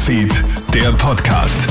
Newsfeed, der Podcast.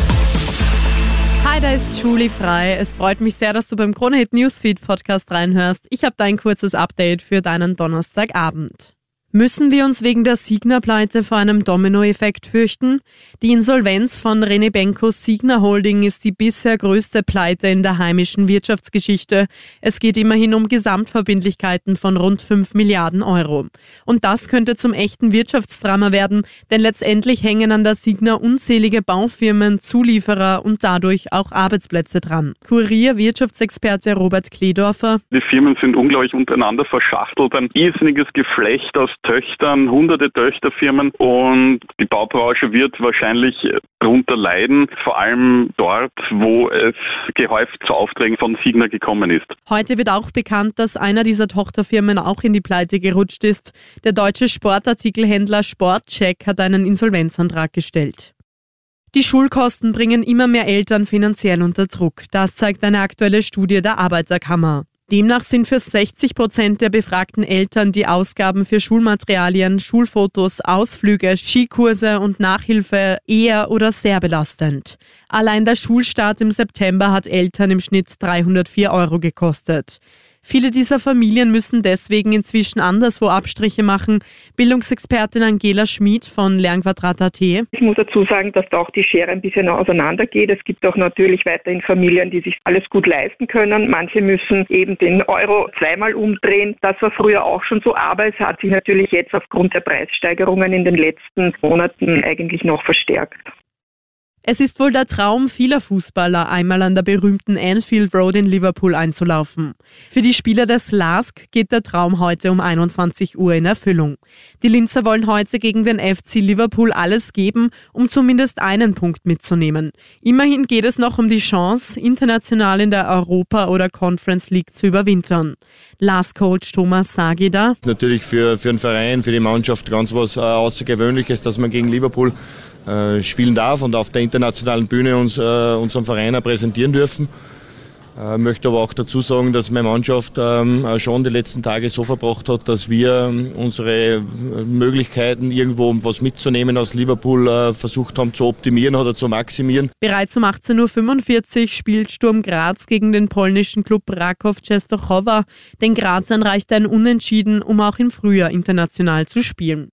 Hi, da ist Julie Frei. Es freut mich sehr, dass du beim Kronehit Newsfeed Podcast reinhörst. Ich habe dein kurzes Update für deinen Donnerstagabend. Müssen wir uns wegen der Signa-Pleite vor einem Dominoeffekt fürchten? Die Insolvenz von René Benkos Signa Holding ist die bisher größte Pleite in der heimischen Wirtschaftsgeschichte. Es geht immerhin um Gesamtverbindlichkeiten von rund 5 Milliarden Euro. Und das könnte zum echten Wirtschaftsdrama werden, denn letztendlich hängen an der Signa unzählige Baufirmen, Zulieferer und dadurch auch Arbeitsplätze dran. Kurier Wirtschaftsexperte Robert Kledorfer. Die Firmen sind unglaublich untereinander verschachtelt. Ein irrsinniges Geflecht aus Töchtern, hunderte Töchterfirmen und die Baubranche wird wahrscheinlich darunter leiden, vor allem dort, wo es gehäuft zu Aufträgen von Signa gekommen ist. Heute wird auch bekannt, dass einer dieser Tochterfirmen auch in die Pleite gerutscht ist. Der deutsche Sportartikelhändler Sportcheck hat einen Insolvenzantrag gestellt. Die Schulkosten bringen immer mehr Eltern finanziell unter Druck. Das zeigt eine aktuelle Studie der Arbeiterkammer. Demnach sind für 60 Prozent der befragten Eltern die Ausgaben für Schulmaterialien, Schulfotos, Ausflüge, Skikurse und Nachhilfe eher oder sehr belastend. Allein der Schulstart im September hat Eltern im Schnitt 304 Euro gekostet. Viele dieser Familien müssen deswegen inzwischen anderswo Abstriche machen. Bildungsexpertin Angela Schmid von Lernquadrat.at. Ich muss dazu sagen, dass da auch die Schere ein bisschen auseinandergeht. Es gibt auch natürlich weiterhin Familien, die sich alles gut leisten können. Manche müssen eben den Euro zweimal umdrehen. Das war früher auch schon so, aber es hat sich natürlich jetzt aufgrund der Preissteigerungen in den letzten Monaten eigentlich noch verstärkt. Es ist wohl der Traum vieler Fußballer, einmal an der berühmten Anfield Road in Liverpool einzulaufen. Für die Spieler des LASK geht der Traum heute um 21 Uhr in Erfüllung. Die Linzer wollen heute gegen den FC Liverpool alles geben, um zumindest einen Punkt mitzunehmen. Immerhin geht es noch um die Chance, international in der Europa- oder Conference League zu überwintern. LASK-Coach Thomas Sagida. Natürlich für, für den Verein, für die Mannschaft ganz was äh, Außergewöhnliches, dass man gegen Liverpool äh, spielen darf und auf der internationalen Bühne uns, äh, unseren Verein präsentieren dürfen. Ich äh, möchte aber auch dazu sagen, dass meine Mannschaft ähm, schon die letzten Tage so verbracht hat, dass wir ähm, unsere Möglichkeiten, irgendwo was mitzunehmen aus Liverpool, versucht haben zu optimieren oder zu maximieren. Bereits um 18.45 Uhr spielt Sturm Graz gegen den polnischen Klub Rakow Częstochowa. Den Grazern reicht ein Unentschieden, um auch im Frühjahr international zu spielen.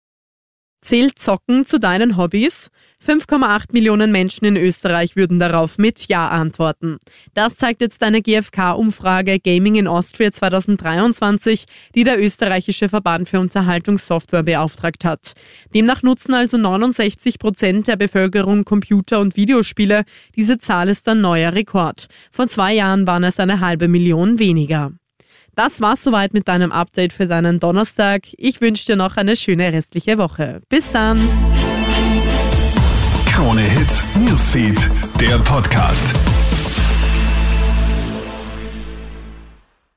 Zählt Zocken zu deinen Hobbys? 5,8 Millionen Menschen in Österreich würden darauf mit Ja antworten. Das zeigt jetzt eine GfK-Umfrage Gaming in Austria 2023, die der österreichische Verband für Unterhaltungssoftware beauftragt hat. Demnach nutzen also 69 Prozent der Bevölkerung Computer- und Videospiele. Diese Zahl ist ein neuer Rekord. Vor zwei Jahren waren es eine halbe Million weniger. Das war's soweit mit deinem Update für deinen Donnerstag. Ich wünsche dir noch eine schöne restliche Woche. Bis dann. Krone Hits, Newsfeed, der Podcast.